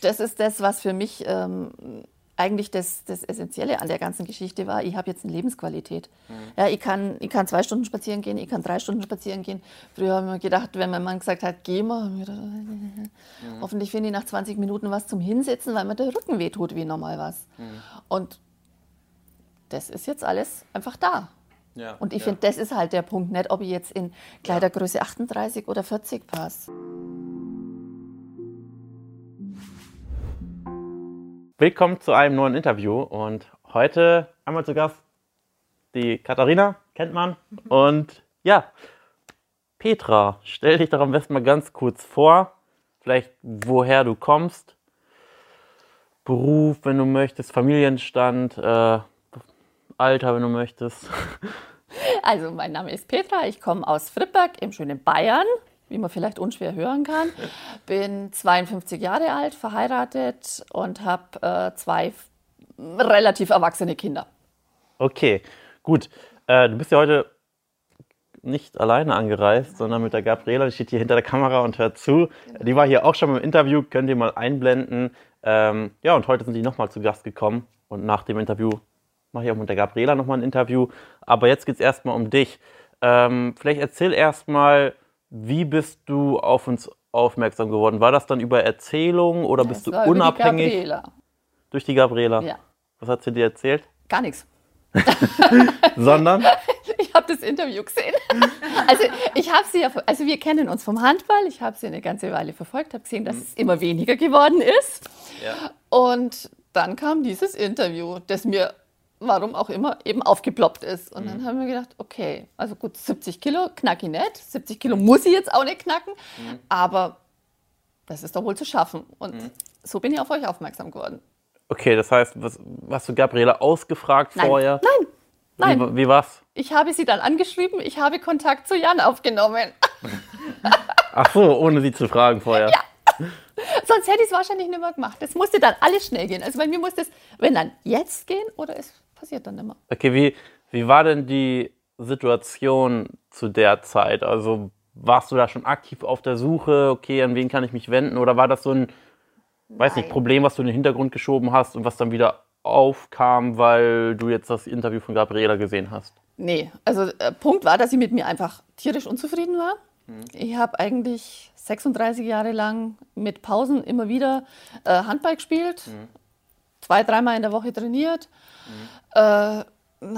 das ist das, was für mich ähm, eigentlich das, das Essentielle an der ganzen Geschichte war. Ich habe jetzt eine Lebensqualität. Mhm. Ja, ich, kann, ich kann zwei Stunden spazieren gehen, ich kann drei Stunden spazieren gehen. Früher haben wir gedacht, wenn mein Mann gesagt hat, geh mal, mhm. hoffentlich finde ich nach 20 Minuten was zum Hinsetzen, weil mir der Rücken wehtut wie normal was. Mhm. Und das ist jetzt alles einfach da. Ja, und ich ja. finde, das ist halt der Punkt, nicht ob ich jetzt in Kleidergröße 38 oder 40 passe. Willkommen zu einem neuen Interview und heute einmal zu Gast die Katharina, kennt man. Mhm. Und ja, Petra, stell dich doch am besten mal ganz kurz vor, vielleicht woher du kommst, Beruf, wenn du möchtest, Familienstand, äh, Alter, wenn du möchtest. Also, mein Name ist Petra, ich komme aus Frippberg im schönen Bayern wie man vielleicht unschwer hören kann. Bin 52 Jahre alt, verheiratet und habe äh, zwei relativ erwachsene Kinder. Okay, gut. Äh, du bist ja heute nicht alleine angereist, sondern mit der Gabriela, die steht hier hinter der Kamera und hört zu. Genau. Die war hier auch schon im Interview, könnt ihr mal einblenden. Ähm, ja, und heute sind die nochmal zu Gast gekommen und nach dem Interview mache ich auch mit der Gabriela nochmal ein Interview. Aber jetzt geht es erstmal um dich. Ähm, vielleicht erzähl erstmal, wie bist du auf uns aufmerksam geworden? War das dann über Erzählungen oder bist du unabhängig? Die Gabriela. Durch die Gabriela? Ja. Was hat sie dir erzählt? Gar nichts. Sondern? Ich habe das Interview gesehen. Also ich habe sie ja, also wir kennen uns vom Handball. Ich habe sie eine ganze Weile verfolgt, habe gesehen, dass es immer weniger geworden ist. Ja. Und dann kam dieses Interview, das mir warum auch immer, eben aufgeploppt ist. Und mhm. dann haben wir gedacht, okay, also gut, 70 Kilo knack ich nicht. 70 Kilo muss ich jetzt auch nicht knacken, mhm. aber das ist doch wohl zu schaffen. Und mhm. so bin ich auf euch aufmerksam geworden. Okay, das heißt, was, hast du Gabriela ausgefragt Nein. vorher? Nein, Nein. Wie, wie war's? Ich habe sie dann angeschrieben, ich habe Kontakt zu Jan aufgenommen. Ach so, ohne sie zu fragen vorher. Ja. Sonst hätte ich es wahrscheinlich nicht mehr gemacht. Das musste dann alles schnell gehen. Also bei mir musste es, wenn dann jetzt gehen oder es passiert dann immer. Okay, wie, wie war denn die Situation zu der Zeit? Also warst du da schon aktiv auf der Suche, okay, an wen kann ich mich wenden? Oder war das so ein, Nein. weiß nicht, Problem, was du in den Hintergrund geschoben hast und was dann wieder aufkam, weil du jetzt das Interview von Gabriela gesehen hast? Nee, also äh, Punkt war, dass sie mit mir einfach tierisch unzufrieden war. Mhm. Ich habe eigentlich 36 Jahre lang mit Pausen immer wieder äh, Handball gespielt, mhm. Zwei, dreimal in der Woche trainiert. Mhm. Äh,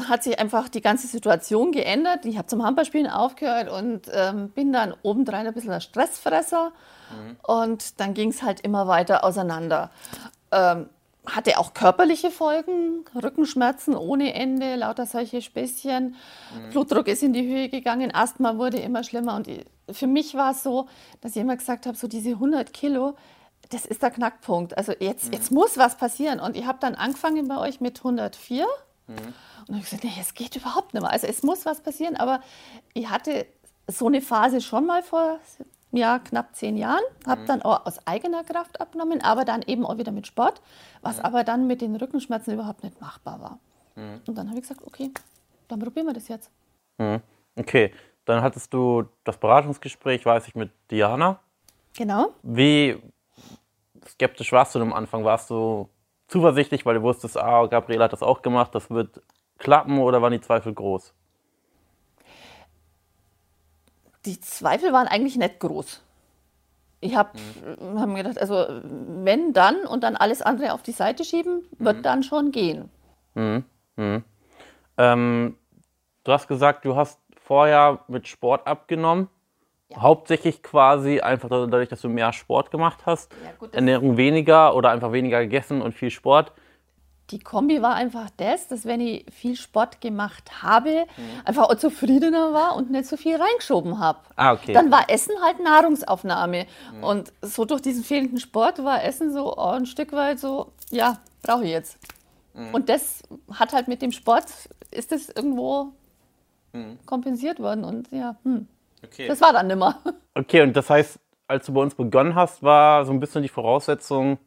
hat sich einfach die ganze Situation geändert. Ich habe zum Handballspielen aufgehört und ähm, bin dann obendrein ein bisschen ein Stressfresser. Mhm. Und dann ging es halt immer weiter auseinander. Ähm, hatte auch körperliche Folgen, Rückenschmerzen ohne Ende, lauter solche Späßchen. Mhm. Blutdruck ist in die Höhe gegangen, Asthma wurde immer schlimmer. Und für mich war es so, dass ich immer gesagt habe, so diese 100 Kilo, das ist der Knackpunkt. Also jetzt, mhm. jetzt muss was passieren. Und ich habe dann angefangen bei euch mit 104. Mhm. Und dann habe ich gesagt, nee, es geht überhaupt nicht mehr. Also es muss was passieren. Aber ich hatte so eine Phase schon mal vor ja, knapp zehn Jahren, habe mhm. dann auch aus eigener Kraft abgenommen, aber dann eben auch wieder mit Sport, was mhm. aber dann mit den Rückenschmerzen überhaupt nicht machbar war. Mhm. Und dann habe ich gesagt, okay, dann probieren wir das jetzt. Mhm. Okay, dann hattest du das Beratungsgespräch, weiß ich, mit Diana. Genau. Wie skeptisch warst du am Anfang? Warst du zuversichtlich, weil du wusstest, ah, Gabriela hat das auch gemacht, das wird klappen oder waren die Zweifel groß? die Zweifel waren eigentlich nicht groß. Ich habe mhm. hab mir gedacht, also wenn dann und dann alles andere auf die Seite schieben, wird mhm. dann schon gehen. Mhm. mhm. Ähm, du hast gesagt, du hast vorher mit Sport abgenommen. Ja. Hauptsächlich quasi einfach dadurch, dass du mehr Sport gemacht hast. Ja, gut, Ernährung weniger oder einfach weniger gegessen und viel Sport die Kombi war einfach das, dass wenn ich viel Sport gemacht habe, mhm. einfach auch zufriedener war und nicht so viel reingeschoben habe. Ah, okay. Dann war Essen halt Nahrungsaufnahme. Mhm. Und so durch diesen fehlenden Sport war Essen so oh, ein Stück weit so, ja, brauche ich jetzt. Mhm. Und das hat halt mit dem Sport, ist das irgendwo mhm. kompensiert worden. Und ja, hm, okay. das war dann nimmer. Okay, und das heißt, als du bei uns begonnen hast, war so ein bisschen die Voraussetzung,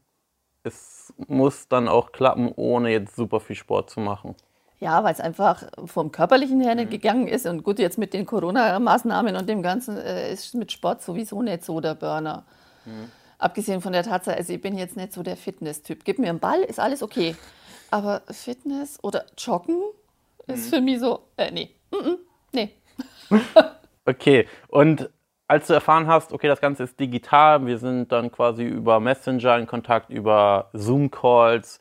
es muss dann auch klappen, ohne jetzt super viel Sport zu machen. Ja, weil es einfach vom Körperlichen her nicht mhm. gegangen ist. Und gut, jetzt mit den Corona-Maßnahmen und dem Ganzen äh, ist mit Sport sowieso nicht so der Burner. Mhm. Abgesehen von der Tatsache, also ich bin jetzt nicht so der Fitness-Typ. Gib mir einen Ball, ist alles okay. Aber Fitness oder Joggen ist für mich so, äh, nee, mm -mm, nee. Okay, und als du erfahren hast, okay, das Ganze ist digital, wir sind dann quasi über Messenger in Kontakt, über Zoom-Calls,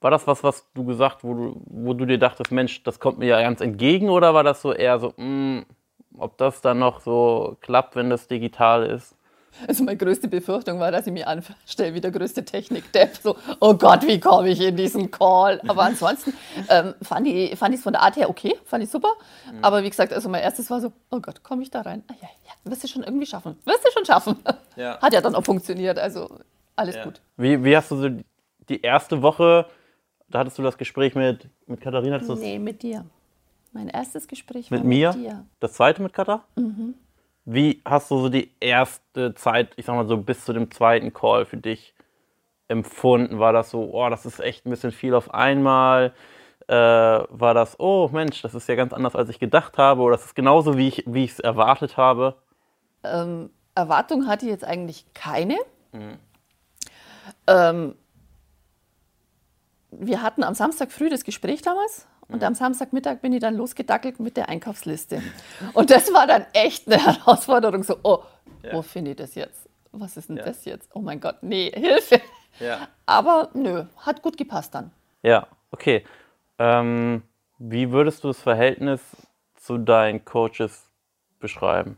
war das was, was du gesagt, wo du, wo du dir dachtest, Mensch, das kommt mir ja ganz entgegen, oder war das so eher so, mh, ob das dann noch so klappt, wenn das digital ist? Also meine größte Befürchtung war, dass ich mich anstelle wie der größte Technik-Depp. So, oh Gott, wie komme ich in diesen Call? Aber ansonsten ähm, fand ich es von der Art her okay, fand ich super. Mhm. Aber wie gesagt, also mein erstes war so, oh Gott, komme ich da rein? Ah, ja, ja, wirst du schon irgendwie schaffen. Wirst du schon schaffen. Ja. Hat ja dann auch funktioniert, also alles ja. gut. Wie, wie hast du so die erste Woche, da hattest du das Gespräch mit, mit Katharina? Nee, mit dir. Mein erstes Gespräch mit war mir? mit dir. Das zweite mit Katha? Mhm. Wie hast du so die erste Zeit, ich sag mal so bis zu dem zweiten Call für dich empfunden? War das so, oh, das ist echt ein bisschen viel auf einmal? Äh, war das, oh Mensch, das ist ja ganz anders, als ich gedacht habe? Oder das ist genauso, wie ich es erwartet habe? Ähm, Erwartung hatte ich jetzt eigentlich keine. Mhm. Ähm, wir hatten am Samstag früh das Gespräch damals und am Samstagmittag bin ich dann losgedackelt mit der Einkaufsliste. Und das war dann echt eine Herausforderung. So, oh, ja. wo finde ich das jetzt? Was ist denn ja. das jetzt? Oh mein Gott, nee, Hilfe. Ja. Aber nö, hat gut gepasst dann. Ja, okay. Ähm, wie würdest du das Verhältnis zu deinen Coaches beschreiben?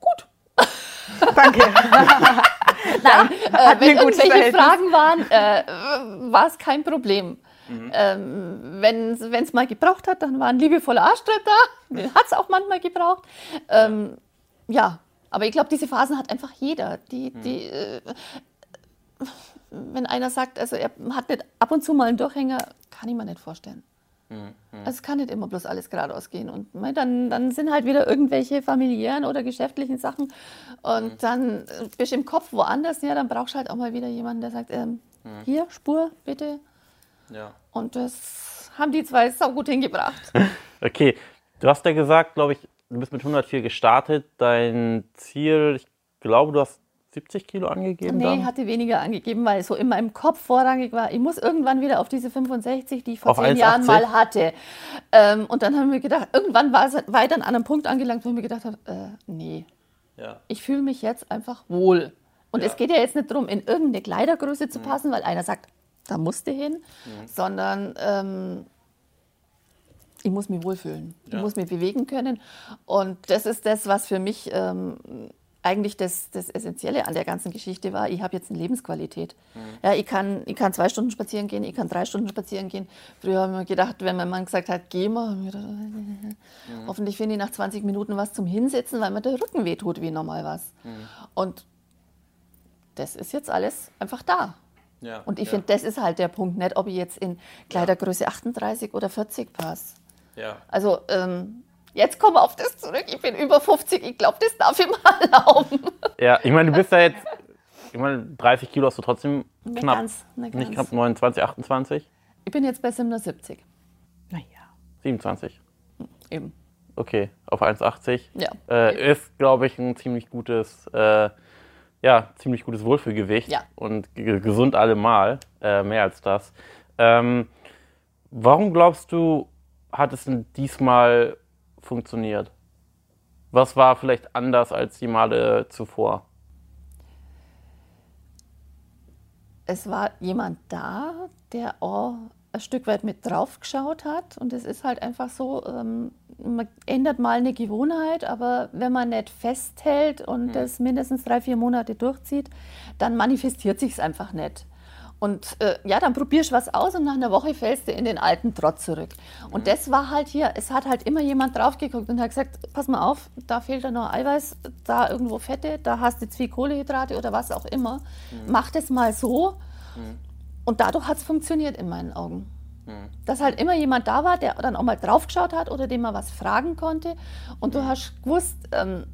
Gut. Danke. Nein, äh, wenn irgendwelche Fragen waren, äh, war es kein Problem. Mhm. Ähm, Wenn es mal gebraucht hat, dann war ein liebevoller Arschtritt da. Den hat es auch manchmal gebraucht. Ähm, ja, aber ich glaube, diese Phasen hat einfach jeder. Die, mhm. die, äh, wenn einer sagt, also er hat nicht ab und zu mal einen Durchhänger, kann ich mir nicht vorstellen. Mhm. Also es kann nicht immer bloß alles geradeaus gehen. Und dann, dann sind halt wieder irgendwelche familiären oder geschäftlichen Sachen. Und mhm. dann bist du im Kopf woanders. Ja, dann brauchst du halt auch mal wieder jemanden, der sagt, ähm, mhm. hier, Spur, bitte, ja. Und das haben die zwei sau gut hingebracht. okay, du hast ja gesagt, glaube ich, du bist mit 104 gestartet. Dein Ziel, ich glaube, du hast 70 Kilo angegeben? Nee, dann? hatte weniger angegeben, weil so in meinem Kopf vorrangig war, ich muss irgendwann wieder auf diese 65, die ich vor auf zehn Jahren mal hatte. Ähm, und dann haben wir gedacht, irgendwann war, ich dann an einem Punkt angelangt, wo ich mir gedacht habe, äh, nee, ja. ich fühle mich jetzt einfach wohl. Und ja. es geht ja jetzt nicht darum, in irgendeine Kleidergröße zu mhm. passen, weil einer sagt, da musste hin, mhm. sondern ähm, ich muss mich wohlfühlen. Ja. Ich muss mich bewegen können. Und das ist das, was für mich ähm, eigentlich das, das Essentielle an der ganzen Geschichte war. Ich habe jetzt eine Lebensqualität. Mhm. Ja, ich, kann, ich kann zwei Stunden spazieren gehen, ich kann drei Stunden spazieren gehen. Früher haben wir gedacht, wenn mein Mann gesagt hat, geh mal, mhm. hoffentlich finde ich nach 20 Minuten was zum Hinsetzen, weil mir der Rücken wehtut wie normal was. Mhm. Und das ist jetzt alles einfach da. Ja, und ich ja. finde, das ist halt der Punkt, nicht ob ich jetzt in Kleidergröße 38 oder 40 passe. Ja. Also ähm, jetzt kommen wir auf das zurück. Ich bin über 50, ich glaube, das darf ich mal erlauben. Ja, ich meine, du bist ja jetzt, ich meine, 30 Kilo hast du trotzdem nicht knapp, ganz, nicht, nicht knapp 29, 28? Ich bin jetzt bei 77. Naja. 27? Eben. Okay, auf 1,80. Ja. Äh, ist, glaube ich, ein ziemlich gutes äh, ja, ziemlich gutes Wohlfühlgewicht ja. und gesund allemal, äh, mehr als das. Ähm, warum glaubst du, hat es denn diesmal funktioniert? Was war vielleicht anders als die Male zuvor? Es war jemand da, der oh, ein Stück weit mit drauf geschaut hat. Und es ist halt einfach so, ähm, man ändert mal eine Gewohnheit, aber wenn man nicht festhält und mhm. das mindestens drei, vier Monate durchzieht, dann manifestiert sich es einfach nicht. Und äh, ja, dann probierst du was aus und nach einer Woche fällst du in den alten Trott zurück. Und mhm. das war halt hier, es hat halt immer jemand drauf geguckt und hat gesagt, pass mal auf, da fehlt da noch Eiweiß, da irgendwo Fette, da hast du zu viel Kohlehydrate oder was auch immer. Mhm. Mach das mal so. Mhm. Und dadurch hat es funktioniert in meinen Augen. Mhm. Dass halt immer jemand da war, der dann auch mal draufgeschaut hat oder dem man was fragen konnte. Und du mhm. hast gewusst, ähm,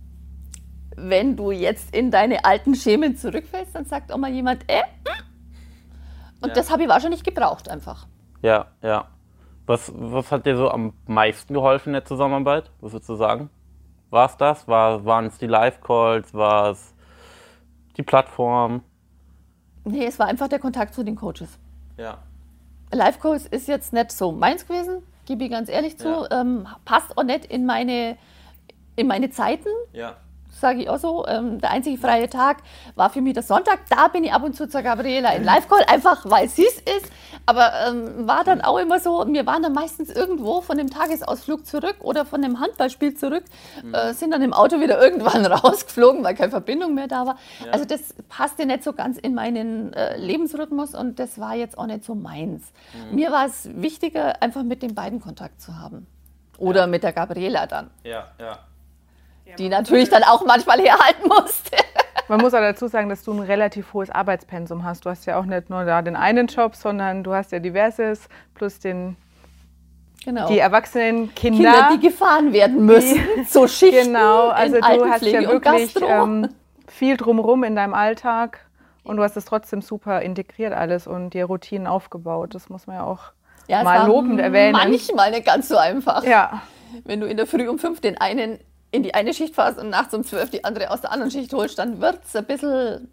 wenn du jetzt in deine alten Schemen zurückfällst, dann sagt auch mal jemand, äh, hm? und ja. das habe ich wahrscheinlich gebraucht einfach. Ja, ja. Was, was hat dir so am meisten geholfen in der Zusammenarbeit? Was würdest du sagen? War es das? War, waren es die Live-Calls? War es Die Plattform? Nee, es war einfach der Kontakt zu den Coaches. Ja. Life Coach ist jetzt nicht so meins gewesen, gebe ich ganz ehrlich zu. Ja. Ähm, passt auch nicht in meine, in meine Zeiten. Ja. Sage ich auch so. Ähm, der einzige freie Tag war für mich der Sonntag. Da bin ich ab und zu zur Gabriela in Live-Call, einfach weil sie es ist. Aber ähm, war dann auch immer so, wir waren dann meistens irgendwo von dem Tagesausflug zurück oder von dem Handballspiel zurück, äh, sind dann im Auto wieder irgendwann rausgeflogen, weil keine Verbindung mehr da war. Ja. Also das passte nicht so ganz in meinen äh, Lebensrhythmus und das war jetzt auch nicht so meins. Mir war es wichtiger, einfach mit den beiden Kontakt zu haben. Oder mit der Gabriela dann, Ja, ja. Die natürlich dann auch manchmal herhalten musste. Man muss auch dazu sagen, dass du ein relativ hohes Arbeitspensum hast. Du hast ja auch nicht nur da den einen Job, sondern du hast ja diverses plus den, Genau. die erwachsenen Kinder. Kinder, die gefahren werden müssen, so Schichten genau, also du hast ja wirklich ähm, viel drumherum in deinem Alltag und du hast es trotzdem super integriert alles und dir Routinen aufgebaut. Das muss man ja auch ja, mal lobend erwähnen. Manchmal nicht ganz so einfach. Ja, Wenn du in der Früh um fünf den einen in die eine Schicht fährst und nachts um zwölf die andere aus der anderen Schicht holst, dann wird es ein bisschen,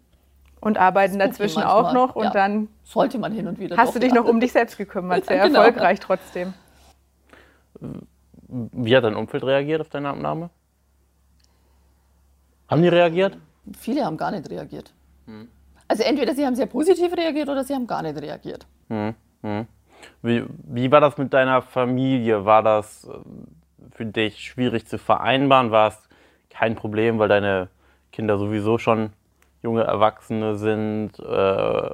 und arbeiten dazwischen manchmal, auch noch und ja. dann sollte man hin und wieder hast du dich ja. noch um dich selbst gekümmert. Sehr Genau. erfolgreich trotzdem. Wie hat dein Umfeld reagiert auf deine Abnahme? Haben die reagiert? Viele haben gar nicht reagiert. Also entweder sie haben sehr positiv reagiert oder sie haben gar nicht reagiert. Wie, wie war das mit deiner Familie? War das äh, für dich schwierig zu vereinbaren? War es kein Problem, weil deine Kinder sowieso schon junge Erwachsene sind? Äh,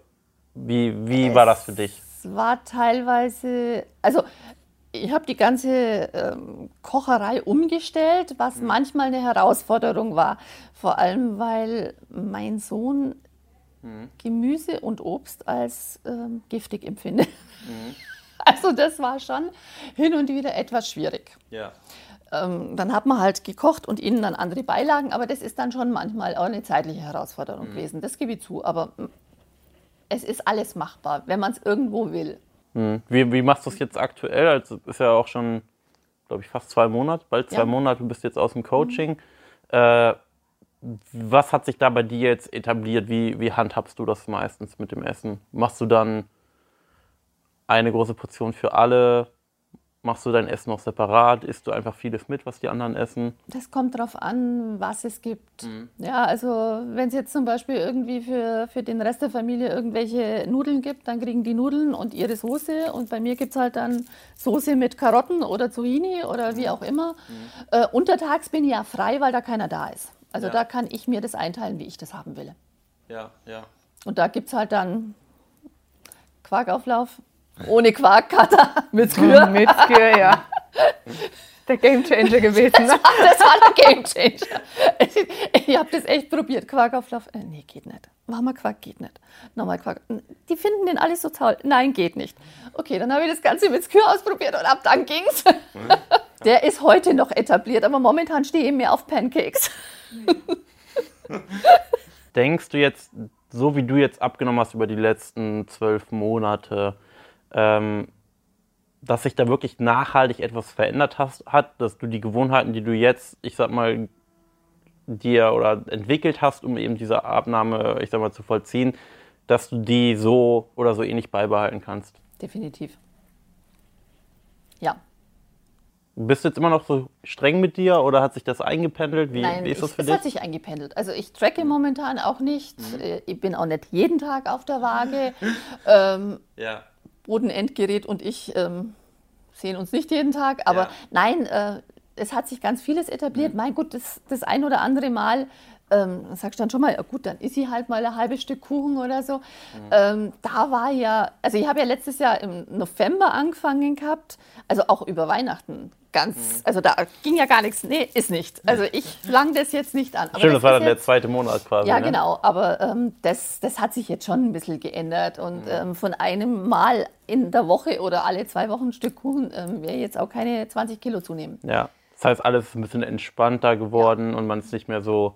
wie wie war das für dich? Es war teilweise, also ich habe die ganze ähm, Kocherei umgestellt, was manchmal eine Herausforderung war. Vor allem, weil mein Sohn Gemüse und Obst als ähm, giftig empfindet. Also das war schon hin und wieder etwas schwierig. Ja. Ähm, dann hat man halt gekocht und ihnen dann andere Beilagen, aber das ist dann schon manchmal auch eine zeitliche Herausforderung gewesen. Das gebe ich zu, aber mm, es ist alles machbar, wenn man es irgendwo will. Hm. Wie, wie machst du es jetzt aktuell? Also ist ja auch schon, glaube ich, fast zwei Monate, bald zwei Ja. Monate bist du jetzt aus dem Coaching. Äh, was hat sich da bei dir jetzt etabliert? Wie, wie handhabst du das meistens mit dem Essen? Machst du dann eine große Portion für alle? Machst du dein Essen noch separat? Isst du einfach vieles mit, was die anderen essen? Das kommt darauf an, was es gibt. Ja, also wenn es jetzt zum Beispiel irgendwie für, für den Rest der Familie irgendwelche Nudeln gibt, dann kriegen die Nudeln und ihre Soße. Und bei mir gibt es halt dann Soße mit Karotten oder Zucchini oder wie auch immer. Äh, untertags bin ich ja frei, weil da keiner da ist. Also Ja. da kann ich mir das einteilen, wie ich das haben will. Ja, ja. Und da gibt es halt dann Quarkauflauf ohne Quarkkater mit Skür. Mit Skür, ja. Der Gamechanger gewesen. Ne? Das war der Gamechanger. Ich, ich habe das echt probiert. Quarkauflauf. Äh, nee, geht nicht. Wir Quark, geht nicht. Nochmal Quark. Die finden den alles so toll. Nein, geht nicht. Okay, dann habe ich das Ganze mit Skür ausprobiert und ab dann ging's. Der ist heute noch etabliert, aber momentan stehe ich mehr auf Pancakes. Denkst du jetzt, so wie du jetzt abgenommen hast über die letzten zwölf Monate, ähm, dass sich da wirklich nachhaltig etwas verändert hast, hat, dass du die Gewohnheiten, die du jetzt, ich sag mal, dir oder entwickelt hast, um eben diese Abnahme, ich sag mal, zu vollziehen, dass du die so oder so ähnlich beibehalten kannst? Definitiv. Ja. Bist du jetzt immer noch so streng mit dir oder hat sich das eingependelt? Wie, Nein, wie ist das ich, für es dich? hat sich eingependelt. Also ich tracke momentan auch nicht. Äh, Ich bin auch nicht jeden Tag auf der Waage. ähm, ja. Bodenendgerät und ich ähm, sehen uns nicht jeden Tag. Aber Ja. nein, äh, es hat sich ganz vieles etabliert. Mein Gott, das, das ein oder andere Mal ähm, sagst du dann schon mal, ja gut, dann ist sie halt mal ein halbes Stück Kuchen oder so. Ähm, da war ja, also ich habe ja letztes Jahr im November angefangen gehabt, also auch über Weihnachten. Ganz, also da ging ja gar nichts. Nee, ist nicht. Also ich lang das jetzt nicht an. Aber Stimmt, das war dann der jetzt- zweite Monat quasi. ja, ne? genau, aber ähm, das, das hat sich jetzt schon ein bisschen geändert. Und Mhm. ähm, von einem Mal in der Woche oder alle zwei Wochen ein Stück Kuchen ähm, wäre jetzt auch keine 20 Kilo zunehmen. Ja, das heißt, alles ist ein bisschen entspannter geworden und man ist nicht mehr so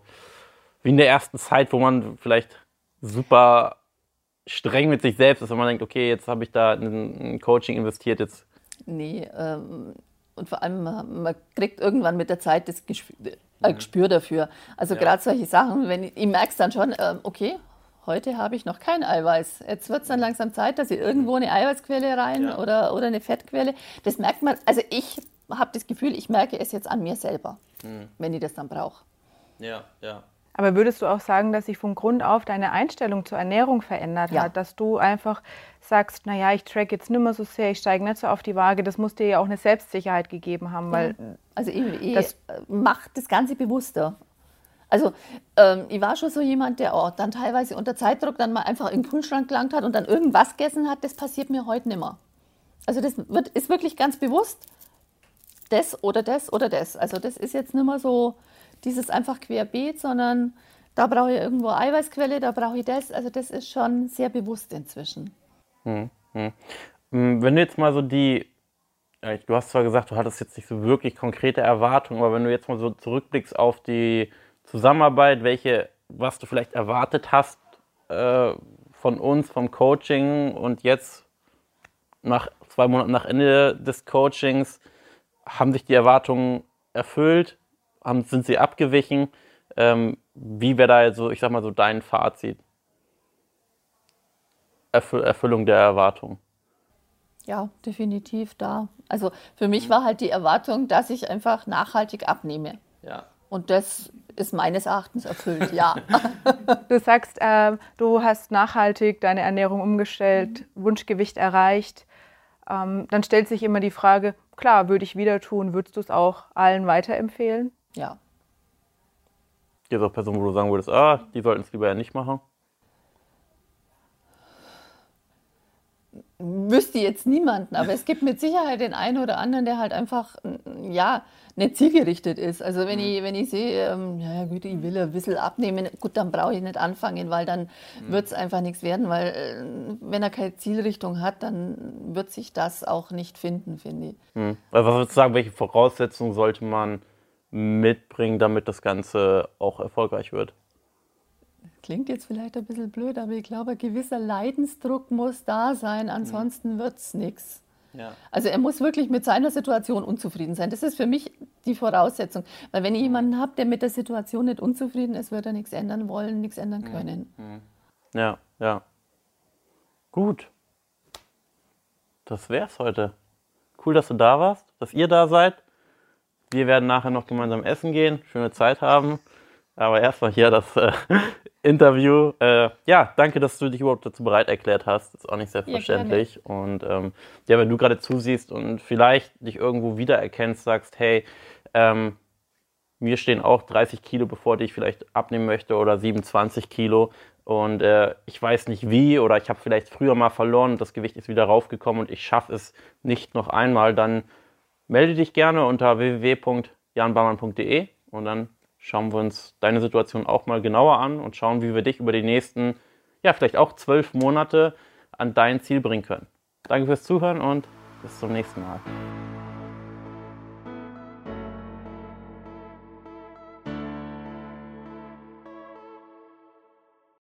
wie in der ersten Zeit, wo man vielleicht super streng mit sich selbst ist, wenn man denkt, okay, jetzt habe ich da in ein Coaching investiert, jetzt Nee, ähm, und vor allem, man, man kriegt irgendwann mit der Zeit das, Gesch- ein Gespür dafür. Also ja. gerade solche Sachen, wenn ich, ich merke es dann schon, ähm, okay, heute habe ich noch kein Eiweiß. Jetzt wird es dann langsam Zeit, dass ich irgendwo eine Eiweißquelle rein ja. oder, oder eine Fettquelle. Das merkt man, also ich habe das Gefühl, ich merke es jetzt an mir selber, mhm. wenn ich das dann brauche. Ja, ja. Aber würdest du auch sagen, dass sich von Grund auf deine Einstellung zur Ernährung verändert ja. hat? Dass du einfach sagst, naja, ich track jetzt nicht mehr so sehr, ich steige nicht so auf die Waage. Das muss dir ja auch eine Selbstsicherheit gegeben haben. Weil also ich, ich das macht das Ganze bewusster. Also ähm, ich war schon so jemand, der auch dann teilweise unter Zeitdruck dann mal einfach in den Kühlschrank gelangt hat und dann irgendwas gegessen hat. Das passiert mir heute nicht mehr. Also das wird, ist wirklich ganz bewusst das oder das oder das. Also das ist jetzt nicht mehr so dieses einfach querbeet, sondern da brauche ich irgendwo Eiweißquelle, da brauche ich das. Also das ist schon sehr bewusst inzwischen. Hm, hm. hm wenn du jetzt mal so die, du hast zwar gesagt, du hattest jetzt nicht so wirklich konkrete Erwartungen, aber wenn du jetzt mal so zurückblickst auf die Zusammenarbeit, welche, was du vielleicht erwartet hast äh, von uns, vom Coaching und jetzt nach zwei Monaten nach Ende des Coachings, haben sich die Erwartungen erfüllt? Haben, sind sie abgewichen? Ähm, wie wäre da so, ich sag mal so, dein Fazit? Erfüll Erfüllung der Erwartung. Ja, definitiv da. Also für mich war halt die Erwartung, dass ich einfach nachhaltig abnehme. Ja. Und das ist meines Erachtens erfüllt, ja. Du sagst, äh, du hast nachhaltig deine Ernährung umgestellt, mhm. Wunschgewicht erreicht. Ähm, dann stellt sich immer die Frage, klar, würde ich wieder tun, würdest du es auch allen weiterempfehlen? Ja. Gibt es auch Personen, wo du sagen würdest, ah, die sollten es lieber ja nicht machen? Wüsste jetzt niemanden, aber es gibt mit Sicherheit den einen oder anderen, der halt einfach, ja, nicht zielgerichtet ist. Also wenn mhm. ich, wenn ich sehe, ähm, ja gut, ich will ein bisschen abnehmen, gut, dann brauche ich nicht anfangen, weil dann mhm. wird es einfach nichts werden, weil äh, wenn er keine Zielrichtung hat, dann wird sich das auch nicht finden, finde ich. Mhm. Also was würdest du sagen, welche Voraussetzungen sollte man mitbringen, damit das Ganze auch erfolgreich wird? Klingt jetzt vielleicht ein bisschen blöd, aber ich glaube, ein gewisser Leidensdruck muss da sein, ansonsten mhm. wird es nichts. Ja. Also er muss wirklich mit seiner Situation unzufrieden sein. Das ist für mich die Voraussetzung. Weil wenn ich jemanden habe, der mit der Situation nicht unzufrieden ist, wird er nichts ändern wollen, nichts ändern mhm. können. Mhm. Ja, ja. Gut. Das wär's heute. Cool, dass du da warst, dass ihr da seid. Wir werden nachher noch gemeinsam essen gehen, schöne Zeit haben. Aber erstmal hier das äh, Interview. Äh, ja, danke, dass du dich überhaupt dazu bereit erklärt hast. Ist auch nicht selbstverständlich. Ja, und ähm, ja, wenn du gerade zusiehst und vielleicht dich irgendwo wiedererkennst, sagst, hey, ähm, mir stehen auch 30 Kilo bevor, die ich vielleicht abnehmen möchte oder 27 Kilo und äh, ich weiß nicht wie oder ich habe vielleicht früher mal verloren und das Gewicht ist wieder raufgekommen und ich schaffe es nicht noch einmal, dann melde dich gerne unter www.janbarmann.de und dann schauen wir uns deine Situation auch mal genauer an und schauen, wie wir dich über die nächsten, ja, vielleicht auch zwölf Monate an dein Ziel bringen können. Danke fürs Zuhören und bis zum nächsten Mal.